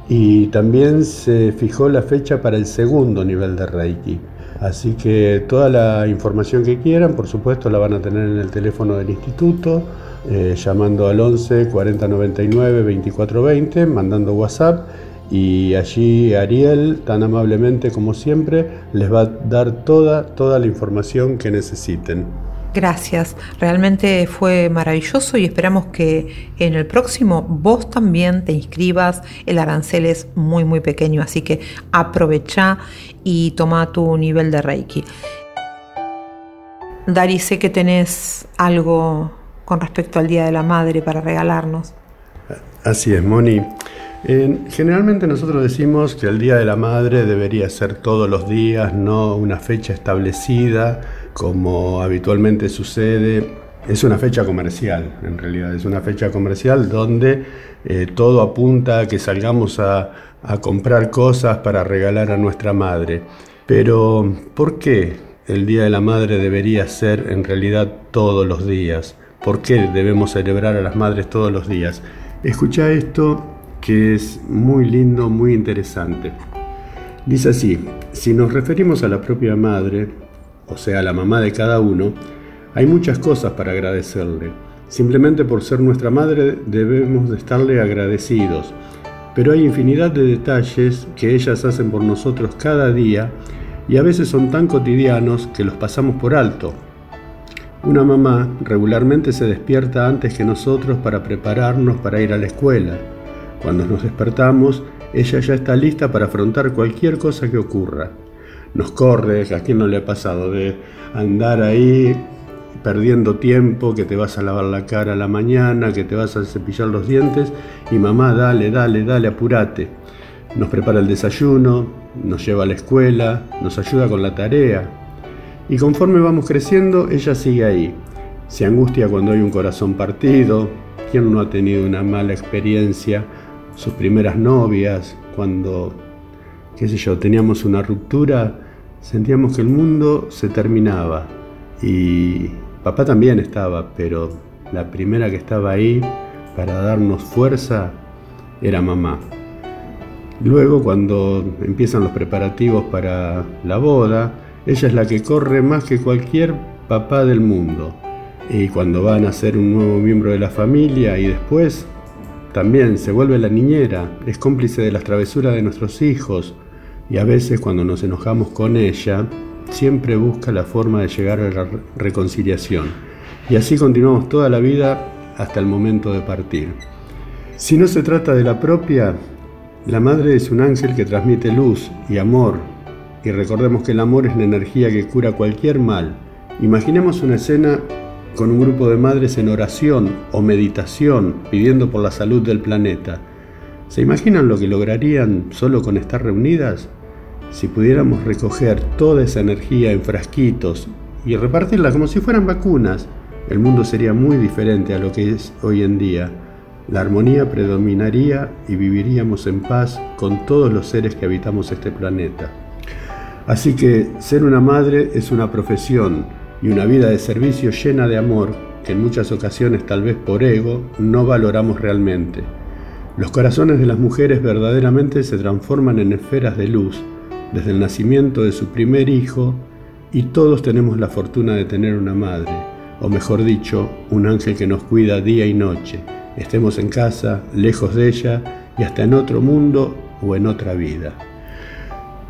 Y también se fijó la fecha para el segundo nivel de Reiki. Así que toda la información que quieran, por supuesto, la van a tener en el teléfono del instituto, eh, llamando al 11 40 99 24 20, mandando WhatsApp y allí Ariel, tan amablemente como siempre, les va a dar toda, toda la información que necesiten.
Gracias, realmente fue maravilloso y esperamos que en el próximo vos también te inscribas. El arancel es muy muy pequeño, así que aprovecha y toma tu nivel de Reiki. Dari, sé que tenés algo con respecto al Día de la Madre para regalarnos.
Así es, Moni. Generalmente nosotros decimos que el Día de la Madre debería ser todos los días, no una fecha establecida como habitualmente sucede. Es una fecha comercial, en realidad, es una fecha comercial donde eh, todo apunta a que salgamos a, a comprar cosas para regalar a nuestra madre. Pero, ¿por qué el Día de la Madre debería ser en realidad todos los días? ¿Por qué debemos celebrar a las madres todos los días? Escucha esto que es muy lindo, muy interesante. Dice así, si nos referimos a la propia madre, o sea, la mamá de cada uno, hay muchas cosas para agradecerle. Simplemente por ser nuestra madre debemos de estarle agradecidos. Pero hay infinidad de detalles que ellas hacen por nosotros cada día y a veces son tan cotidianos que los pasamos por alto. Una mamá regularmente se despierta antes que nosotros para prepararnos para ir a la escuela. Cuando nos despertamos, ella ya está lista para afrontar cualquier cosa que ocurra nos corre, a quién no le ha pasado de andar ahí perdiendo tiempo, que te vas a lavar la cara a la mañana, que te vas a cepillar los dientes y mamá, dale, dale, dale, apurate. Nos prepara el desayuno, nos lleva a la escuela, nos ayuda con la tarea. Y conforme vamos creciendo, ella sigue ahí. Se angustia cuando hay un corazón partido. ¿Quién no ha tenido una mala experiencia? Sus primeras novias, cuando, qué sé yo, teníamos una ruptura sentíamos que el mundo se terminaba y papá también estaba, pero la primera que estaba ahí para darnos fuerza era mamá. Luego cuando empiezan los preparativos para la boda, ella es la que corre más que cualquier papá del mundo. Y cuando van a ser un nuevo miembro de la familia y después también se vuelve la niñera, es cómplice de las travesuras de nuestros hijos, y a veces cuando nos enojamos con ella, siempre busca la forma de llegar a la reconciliación. Y así continuamos toda la vida hasta el momento de partir. Si no se trata de la propia, la madre es un ángel que transmite luz y amor. Y recordemos que el amor es la energía que cura cualquier mal. Imaginemos una escena con un grupo de madres en oración o meditación pidiendo por la salud del planeta. ¿Se imaginan lo que lograrían solo con estar reunidas? Si pudiéramos recoger toda esa energía en frasquitos y repartirla como si fueran vacunas, el mundo sería muy diferente a lo que es hoy en día. La armonía predominaría y viviríamos en paz con todos los seres que habitamos este planeta. Así que ser una madre es una profesión y una vida de servicio llena de amor que en muchas ocasiones tal vez por ego no valoramos realmente. Los corazones de las mujeres verdaderamente se transforman en esferas de luz desde el nacimiento de su primer hijo y todos tenemos la fortuna de tener una madre, o mejor dicho, un ángel que nos cuida día y noche, estemos en casa, lejos de ella y hasta en otro mundo o en otra vida.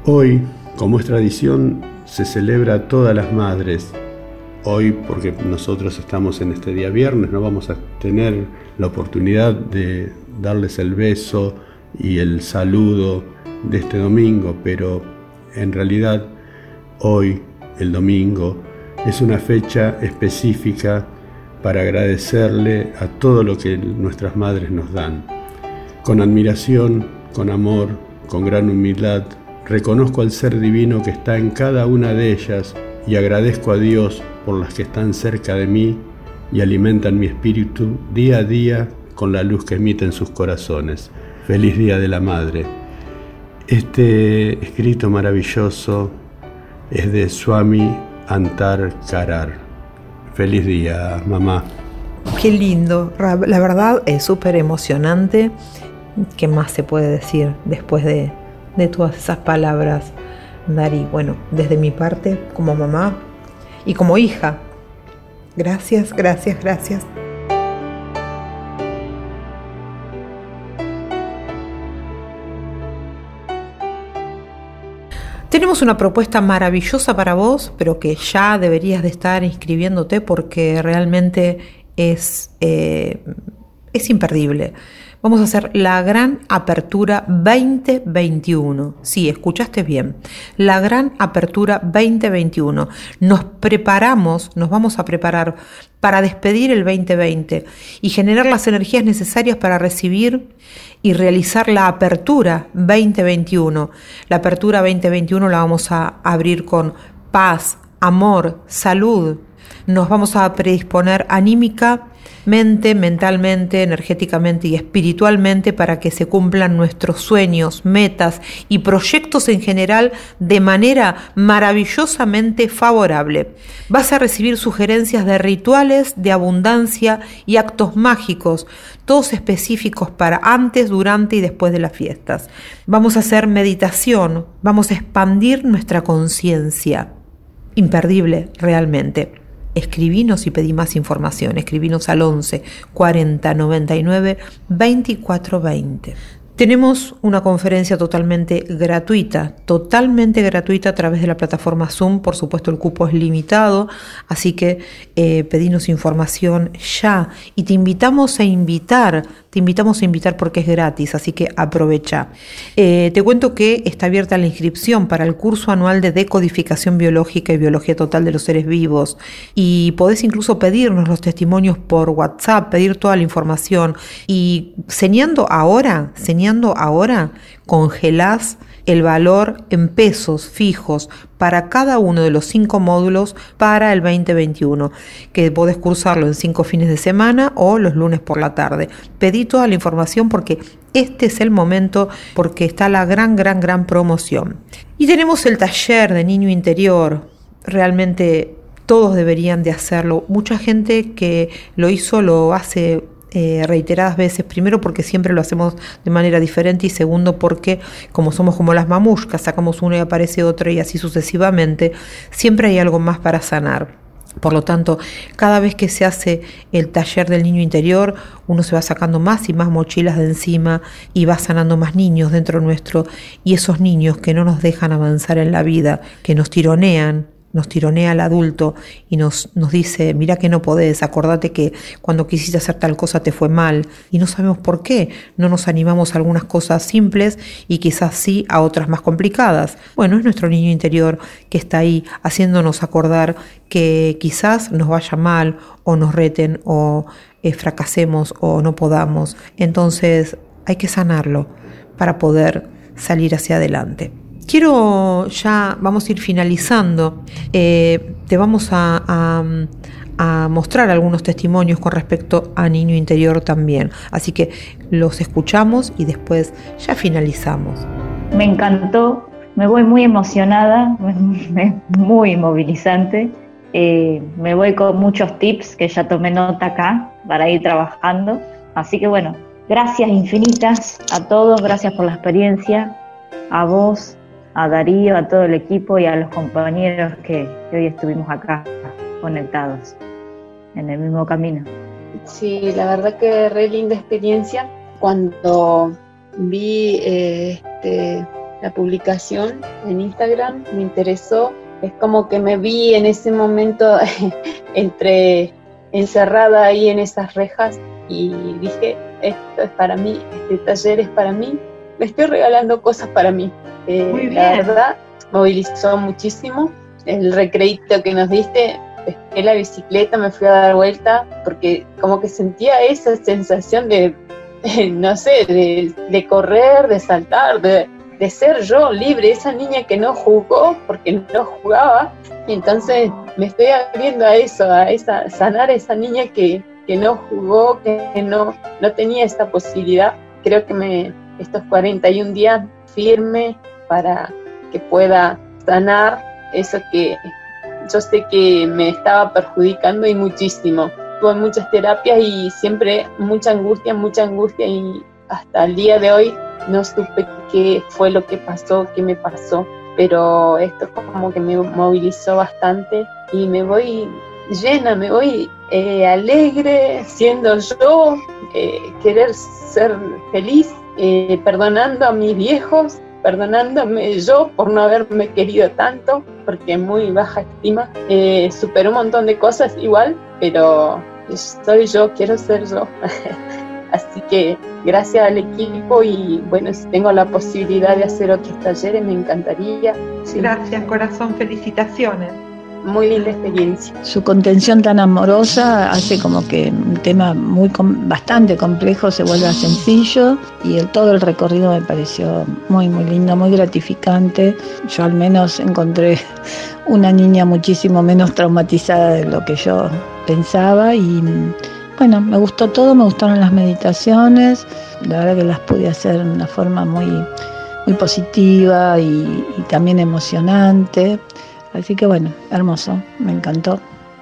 Hoy, como es tradición, se celebra a todas las madres. Hoy, porque nosotros estamos en este día viernes, no vamos a tener la oportunidad de darles el beso y el saludo de este domingo, pero en realidad hoy, el domingo, es una fecha específica para agradecerle a todo lo que nuestras madres nos dan. Con admiración, con amor, con gran humildad, reconozco al ser divino que está en cada una de ellas y agradezco a Dios por las que están cerca de mí y alimentan mi espíritu día a día con la luz que emiten sus corazones. Feliz Día de la Madre. Este escrito maravilloso es de Swami Antar Karar. Feliz día, mamá.
Qué lindo, la verdad es súper emocionante. ¿Qué más se puede decir después de, de todas esas palabras, Dari? Bueno, desde mi parte, como mamá y como hija. Gracias, gracias, gracias. Tenemos una propuesta maravillosa para vos, pero que ya deberías de estar inscribiéndote porque realmente es, eh, es imperdible. Vamos a hacer la gran apertura 2021. Sí, escuchaste bien. La gran apertura 2021. Nos preparamos, nos vamos a preparar para despedir el 2020 y generar las energías necesarias para recibir y realizar la apertura 2021. La apertura 2021 la vamos a abrir con paz, amor, salud. Nos vamos a predisponer anímica mente, mentalmente, energéticamente y espiritualmente para que se cumplan nuestros sueños, metas y proyectos en general de manera maravillosamente favorable. Vas a recibir sugerencias de rituales de abundancia y actos mágicos, todos específicos para antes, durante y después de las fiestas. Vamos a hacer meditación, vamos a expandir nuestra conciencia. Imperdible realmente escribinos y pedí más información. Escribinos al 11 40 99 24 20. Tenemos una conferencia totalmente gratuita, totalmente gratuita a través de la plataforma Zoom. Por supuesto, el cupo es limitado, así que eh, pedinos información ya. Y te invitamos a invitar, te invitamos a invitar porque es gratis, así que aprovecha. Eh, te cuento que está abierta la inscripción para el curso anual de decodificación biológica y biología total de los seres vivos. Y podés incluso pedirnos los testimonios por WhatsApp, pedir toda la información. Y señando ahora, señando ahora, congelás el valor en pesos fijos para cada uno de los cinco módulos para el 2021, que podés cursarlo en cinco fines de semana o los lunes por la tarde. Pedí toda la información porque este es el momento, porque está la gran, gran, gran promoción. Y tenemos el taller de niño interior, realmente todos deberían de hacerlo. Mucha gente que lo hizo lo hace eh, reiteradas veces, primero porque siempre lo hacemos de manera diferente y segundo porque como somos como las mamushkas, sacamos una y aparece otra y así sucesivamente, siempre hay algo más para sanar. Por lo tanto, cada vez que se hace el taller del niño interior, uno se va sacando más y más mochilas de encima y va sanando más niños dentro nuestro y esos niños que no nos dejan avanzar en la vida, que nos tironean, nos tironea al adulto y nos, nos dice, mira que no podés, acordate que cuando quisiste hacer tal cosa te fue mal y no sabemos por qué, no nos animamos a algunas cosas simples y quizás sí a otras más complicadas. Bueno, es nuestro niño interior que está ahí haciéndonos acordar que quizás nos vaya mal o nos reten o eh, fracasemos o no podamos. Entonces hay que sanarlo para poder salir hacia adelante. Quiero ya, vamos a ir finalizando, eh, te vamos a, mostrar algunos testimonios con respecto a Niño Interior también. Así que los escuchamos y después ya finalizamos.
Me encantó, me voy muy emocionada, muy movilizante. Eh, me voy con muchos tips que ya tomé nota acá para ir trabajando. Así que bueno, gracias infinitas a todos, gracias por la experiencia, a vos, a Darío, a todo el equipo y a los compañeros que, hoy estuvimos acá conectados en el mismo camino.
Sí, la verdad que re linda experiencia. Cuando vi eh, este, la publicación en Instagram, me interesó. Es como que me vi en ese momento entre encerrada ahí en esas rejas y dije, esto es para mí, este taller es para mí, me estoy regalando cosas para mí. Eh, la verdad, movilizó muchísimo. El recreito que nos diste, pesqué la bicicleta, me fui a dar vuelta, porque como que sentía esa sensación de, no sé, de, correr, de saltar, de, ser yo libre, esa niña que no jugó porque no jugaba. entonces me estoy abriendo a eso, a esa, sanar a esa niña que, que no jugó, que no, no tenía esta posibilidad. Creo que me, estos 41 días firme, para que pueda sanar eso que yo sé que me estaba perjudicando y muchísimo. Tuve muchas terapias y siempre mucha angustia, mucha angustia y hasta el día de hoy no supe qué fue lo que pasó, qué me pasó, pero esto como que me movilizó bastante y me voy llena, me voy eh, alegre, siendo yo, eh, querer ser feliz, eh, perdonando a mis viejos, perdonándome yo por no haberme querido tanto, porque muy baja estima. Eh, un montón de cosas igual, pero soy yo, quiero ser yo. Así que gracias al equipo y bueno, si tengo la posibilidad de hacer otros talleres, me encantaría.
Gracias, corazón, felicitaciones
muy linda experiencia.
Su contención tan amorosa hace como que un tema muy bastante complejo se vuelva sencillo y el, todo el recorrido me pareció muy muy lindo, muy gratificante. Yo al menos encontré una niña muchísimo menos traumatizada de lo que yo pensaba y bueno, me gustó todo, me gustaron las meditaciones, la verdad que las pude hacer de una forma muy, muy positiva y, y también emocionante. Así que bueno, hermoso, me encantó,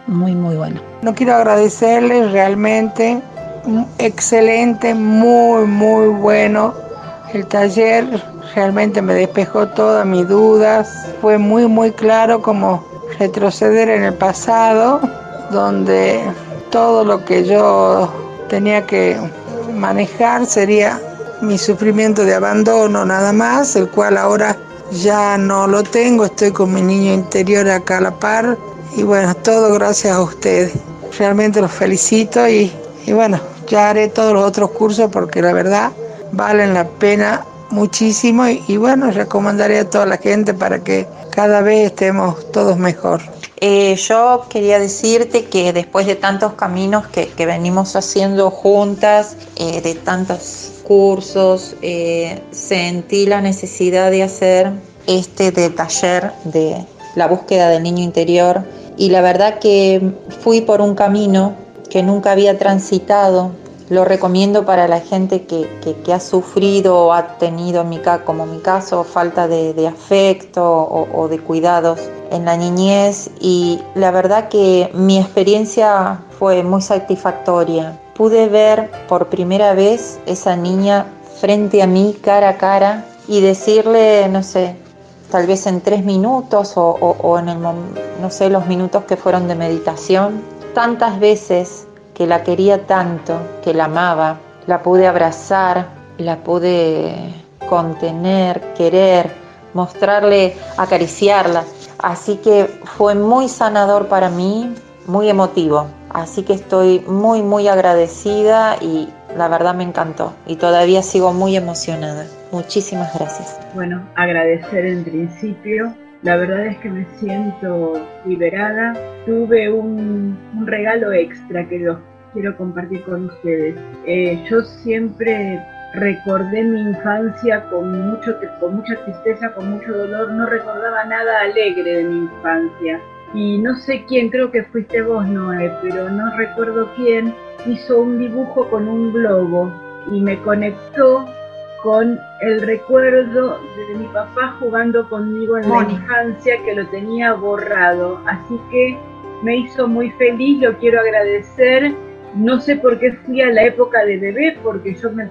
muy muy bueno.
No quiero agradecerles realmente, excelente, muy muy bueno. El taller realmente me despejó todas mis dudas, fue muy muy claro como retroceder en el pasado, donde todo lo que yo tenía que manejar sería mi sufrimiento de abandono nada más, el cual ahora ya no lo tengo, estoy con mi niño interior acá a la par y bueno, todo gracias a ustedes. Realmente los felicito y, bueno, ya haré todos los otros cursos porque la verdad valen la pena muchísimo y, bueno, recomendaré a toda la gente para que cada vez estemos todos mejor.
Eh, yo quería decirte que después de tantos caminos que, venimos haciendo juntas, eh, de tantos cursos, eh, sentí la necesidad de hacer este de taller de la búsqueda del niño interior y la verdad que fui por un camino que nunca había transitado. Lo recomiendo para la gente que, ha sufrido o ha tenido, como mi caso, falta de, afecto o, o de cuidados en la niñez y la verdad que mi experiencia fue muy satisfactoria pude ver por primera vez esa niña frente a mí cara a cara y decirle, no sé, tal vez en tres minutos o, en el, no sé, los minutos que fueron de meditación, tantas veces que la quería tanto, que la amaba, la pude abrazar, la pude contener, querer, mostrarle, acariciarla. Así que fue muy sanador para mí, muy emotivo. Así que estoy muy, muy agradecida y la verdad me encantó y todavía sigo muy emocionada. Muchísimas gracias.
Bueno, agradecer en principio. La verdad es que me siento liberada. Tuve un, regalo extra que los quiero compartir con ustedes. Eh, yo siempre recordé mi infancia con, mucho, con mucha tristeza, con mucho dolor. No recordaba nada alegre de mi infancia y no sé quién, creo que fuiste vos, Noé, pero no recuerdo quién, hizo un dibujo con un globo y me conectó con el recuerdo de mi papá jugando conmigo en la infancia que lo tenía borrado. Así que me hizo muy feliz, lo quiero agradecer. No sé por qué fui a la época de bebé, porque yo me,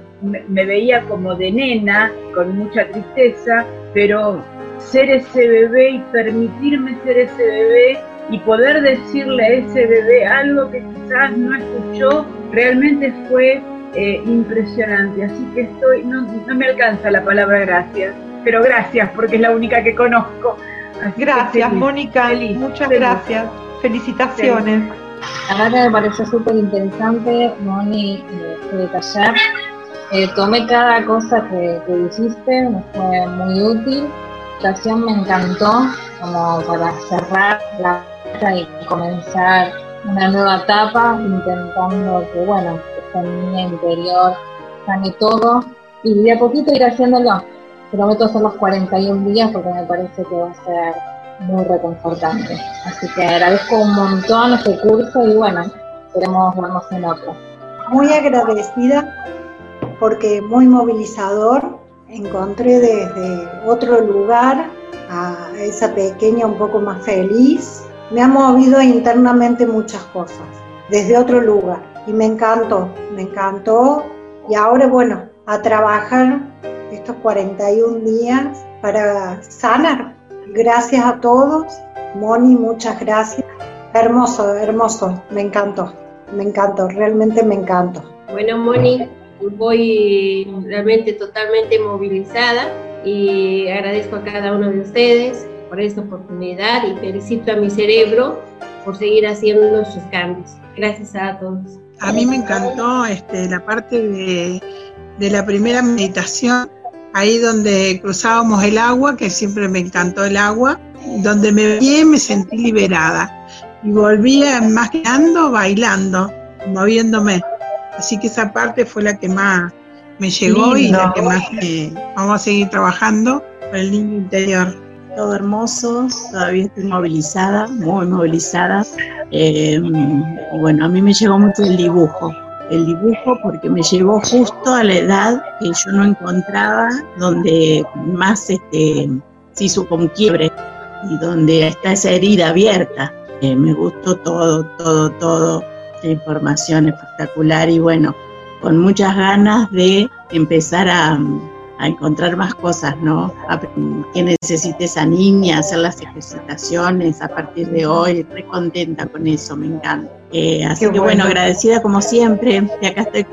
me veía como de nena, con mucha tristeza, pero ser ese bebé y permitirme ser ese bebé y poder decirle a ese bebé algo que quizás no escuchó, realmente fue eh, impresionante. Así que estoy, no, me alcanza la palabra gracias, pero gracias porque es la única que conozco.
gracias, Mónica, muchas gracias. Felicitaciones.
La verdad me pareció súper interesante, Moni, eh, taller. Eh, tomé cada cosa que, que dijiste, me fue muy útil me encantó, como para cerrar la y comenzar una nueva etapa, intentando que, bueno, esta niña interior sane todo y de a poquito ir haciéndolo. Prometo hacer los 41 días porque me parece que va a ser muy reconfortante. Así que agradezco un montón este curso y bueno, esperemos vernos en otro.
Muy agradecida porque muy movilizador encontré desde otro lugar a esa pequeña un poco más feliz. Me ha movido internamente muchas cosas, desde otro lugar. Y me encantó, me encantó. Y ahora, bueno, a trabajar estos 41 días para sanar. Gracias a todos. Moni, muchas gracias. Hermoso, hermoso. Me encantó, me encantó, realmente me encantó.
Bueno, Moni, voy realmente totalmente movilizada y agradezco a cada uno de ustedes por esta oportunidad y felicito a mi cerebro por seguir haciendo sus cambios. Gracias a todos.
A mí me encantó este, la parte de, de la primera meditación, ahí donde cruzábamos el agua, que siempre me encantó el agua, donde me vi me sentí liberada y volvía más que ando bailando, moviéndome. Así que esa parte fue la que más me llegó y la que más vamos a seguir trabajando con el niño interior.
Todo hermoso, todavía estoy movilizada, muy movilizada. Eh, y bueno, a mí me llegó mucho el dibujo, el dibujo porque me llegó justo a la edad que yo no encontraba, donde más este, se hizo con quiebre y donde está esa herida abierta. Eh, me gustó todo, todo, todo, la información espectacular y bueno, con muchas ganas de empezar a, encontrar más cosas, ¿no? que necesite esa niña, hacer las ejercitaciones a partir de hoy, re contenta con eso, me encanta. Eh, así que bueno. agradecida como siempre, y acá estoy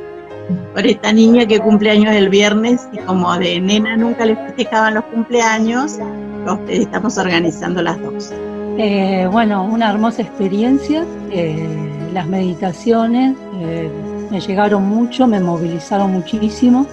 por esta niña que cumple años el viernes y como de nena nunca le festejaban los cumpleaños, estamos organizando las dos.
Eh, bueno, una hermosa experiencia, eh, las meditaciones me llegaron mucho, me movilizaron muchísimo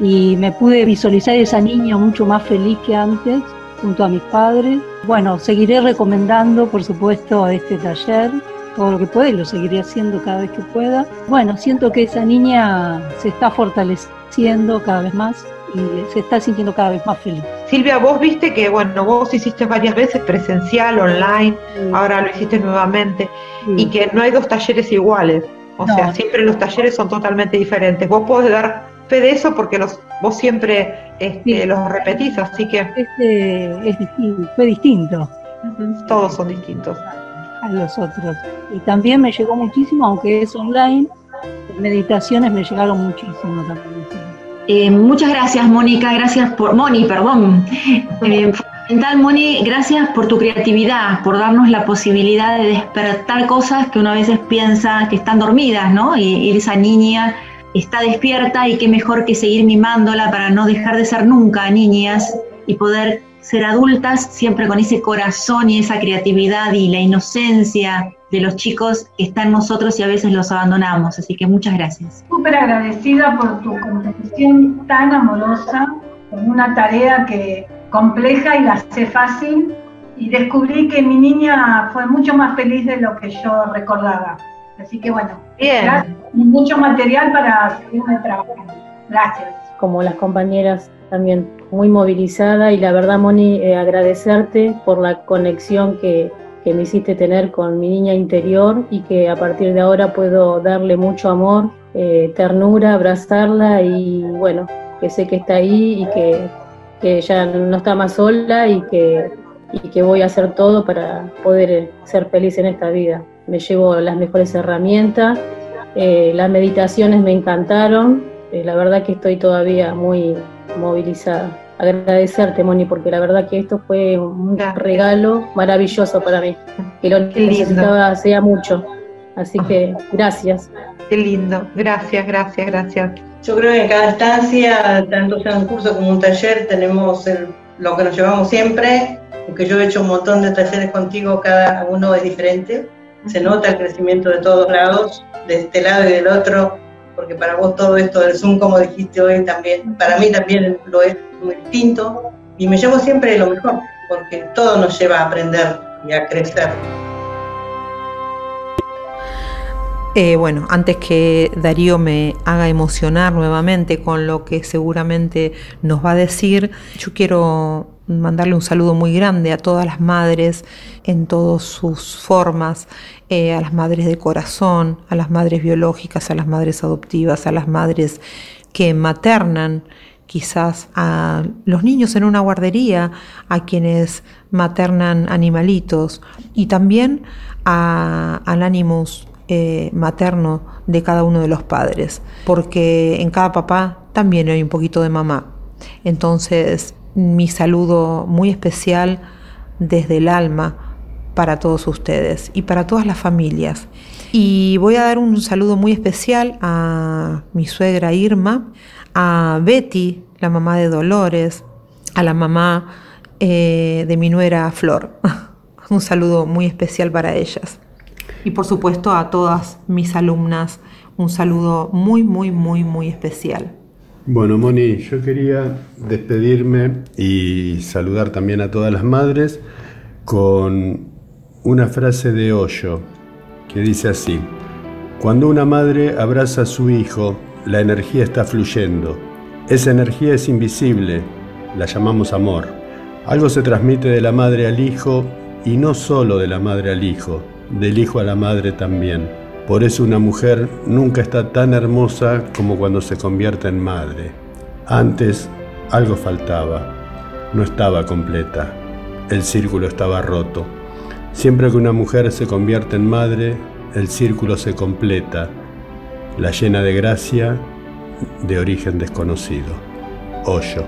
y me pude visualizar esa niña mucho más feliz que antes junto a mis padres. Bueno, seguiré recomendando, por supuesto, este taller, todo lo que pueda y lo seguiré haciendo cada vez que pueda. Bueno, siento que esa niña se está fortaleciendo cada vez más y se está sintiendo cada vez más feliz.
Silvia, vos viste que, bueno, vos hiciste varias veces presencial, online, ahora lo hiciste nuevamente, y que no hay dos talleres iguales. O sea, siempre los talleres son totalmente diferentes. Vos podés dar fe de eso porque los, vos siempre este, los repetís, así que...
Este es distinto, fue distinto.
Todos son distintos.
A los otros. Y también me llegó muchísimo, aunque es online, meditaciones me llegaron muchísimo también.
Eh, muchas gracias, Mónica, gracias por... Moni, perdón. Eh, fundamental, Moni, gracias por tu creatividad, por darnos la posibilidad de despertar cosas que uno a veces piensa que están dormidas, ¿no? Y, esa niña está despierta y qué mejor que seguir mimándola para no dejar de ser nunca niñas y poder ser adultas siempre con ese corazón y esa creatividad y la inocencia de los chicos que están nosotros y a veces los abandonamos. Así que muchas gracias.
Súper agradecida por tu comprensión tan amorosa, con una tarea que compleja y la hace fácil. Y descubrí que mi niña fue mucho más feliz de lo que yo recordaba. Así que bueno, Bien. y mucho material para seguirme trabajando. Gracias.
Como las compañeras también muy movilizada y la verdad Moni eh, agradecerte por la conexión que, que me hiciste tener con mi niña interior y que a partir de ahora puedo darle mucho amor, eh, ternura, abrazarla y bueno, que sé que está ahí y que que ya no está más sola y que, que voy a hacer todo para poder ser feliz en esta vida. Me llevo las mejores herramientas, eh, las meditaciones me encantaron, eh, la verdad que estoy todavía muy movilizada. Agradecerte, Moni, porque la verdad que esto fue un regalo maravilloso para mí, que lo necesitaba hacía mucho. Así que gracias.
Qué lindo, gracias, gracias, gracias.
Yo creo que en cada instancia, tanto sea un curso como un taller, tenemos lo que nos llevamos siempre, porque yo he hecho un montón de talleres contigo, cada uno es diferente, se nota el crecimiento de todos lados, de este lado y del otro, porque para vos todo esto del Zoom, como dijiste hoy, también, para mí también lo es muy distinto, y me llevo siempre lo mejor, porque todo nos lleva a aprender y a crecer.
Eh, bueno, antes que Darío me haga emocionar nuevamente con lo que seguramente nos va a decir, yo quiero mandarle un saludo muy grande a todas las madres en todas sus formas, eh, a las madres de corazón, a las madres biológicas, a las madres adoptivas, a las madres que maternan quizás a los niños en una guardería, a quienes maternan animalitos y también a, al Animus eh, materno de cada uno de los padres, porque en cada papá también hay un poquito de mamá. Entonces, mi saludo muy especial desde el alma para todos ustedes y para todas las familias. Y voy a dar un saludo muy especial a mi suegra Irma, a Betty, la mamá de Dolores, a la mamá eh, de mi nuera Flor. Un saludo muy especial para ellas. Y por supuesto a todas mis alumnas, un saludo muy, muy, muy, muy especial.
Bueno, Moni, yo quería despedirme y saludar también a todas las madres con una frase de Hoyo que dice así, cuando una madre abraza a su hijo, la energía está fluyendo. Esa energía es invisible, la llamamos amor. Algo se transmite de la madre al hijo y no solo de la madre al hijo, del hijo a la madre también. Por eso una mujer nunca está tan hermosa como cuando se convierte en madre. Antes algo faltaba, no estaba completa, el círculo estaba roto. Siempre que una mujer se convierte en madre, el círculo se completa, la llena de gracia de origen desconocido. Hoyo.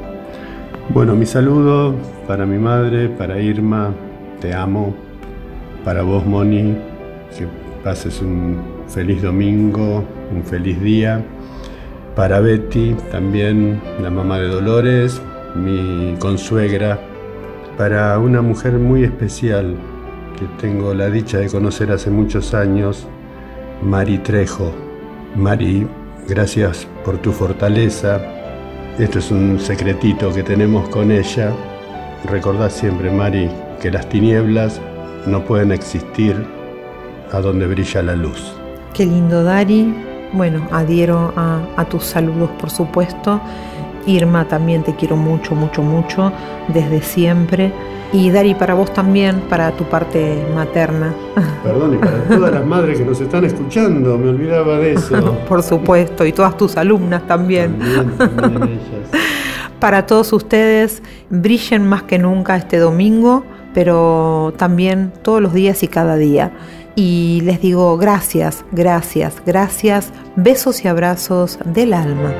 Bueno, mi saludo para mi madre, para Irma, te amo. Para vos, Moni, que pases un feliz domingo, un feliz día. Para Betty, también la mamá de Dolores, mi consuegra. Para una mujer muy especial que tengo la dicha de conocer hace muchos años, Mari Trejo. Mari, gracias por tu fortaleza. Esto es un secretito que tenemos con ella. Recordad siempre, Mari, que las tinieblas no pueden existir a donde brilla la luz.
Qué lindo, Dari. Bueno, adhiero a, a tus saludos, por supuesto. Irma, también te quiero mucho, mucho, mucho, desde siempre. Y Dari, para vos también, para tu parte materna.
Perdón, y para todas las madres que nos están escuchando, me olvidaba de eso.
Por supuesto, y todas tus alumnas también.
También, también ellas.
Para todos ustedes, brillen más que nunca este domingo, pero también todos los días y cada día. Y les digo gracias, gracias, gracias, besos y abrazos del alma.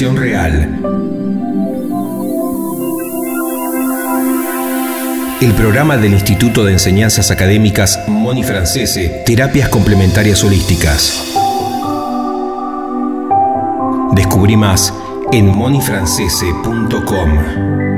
Real. El programa del Instituto de Enseñanzas Académicas Moni Francese, Terapias Complementarias Holísticas. Descubrí más en monifrancese.com.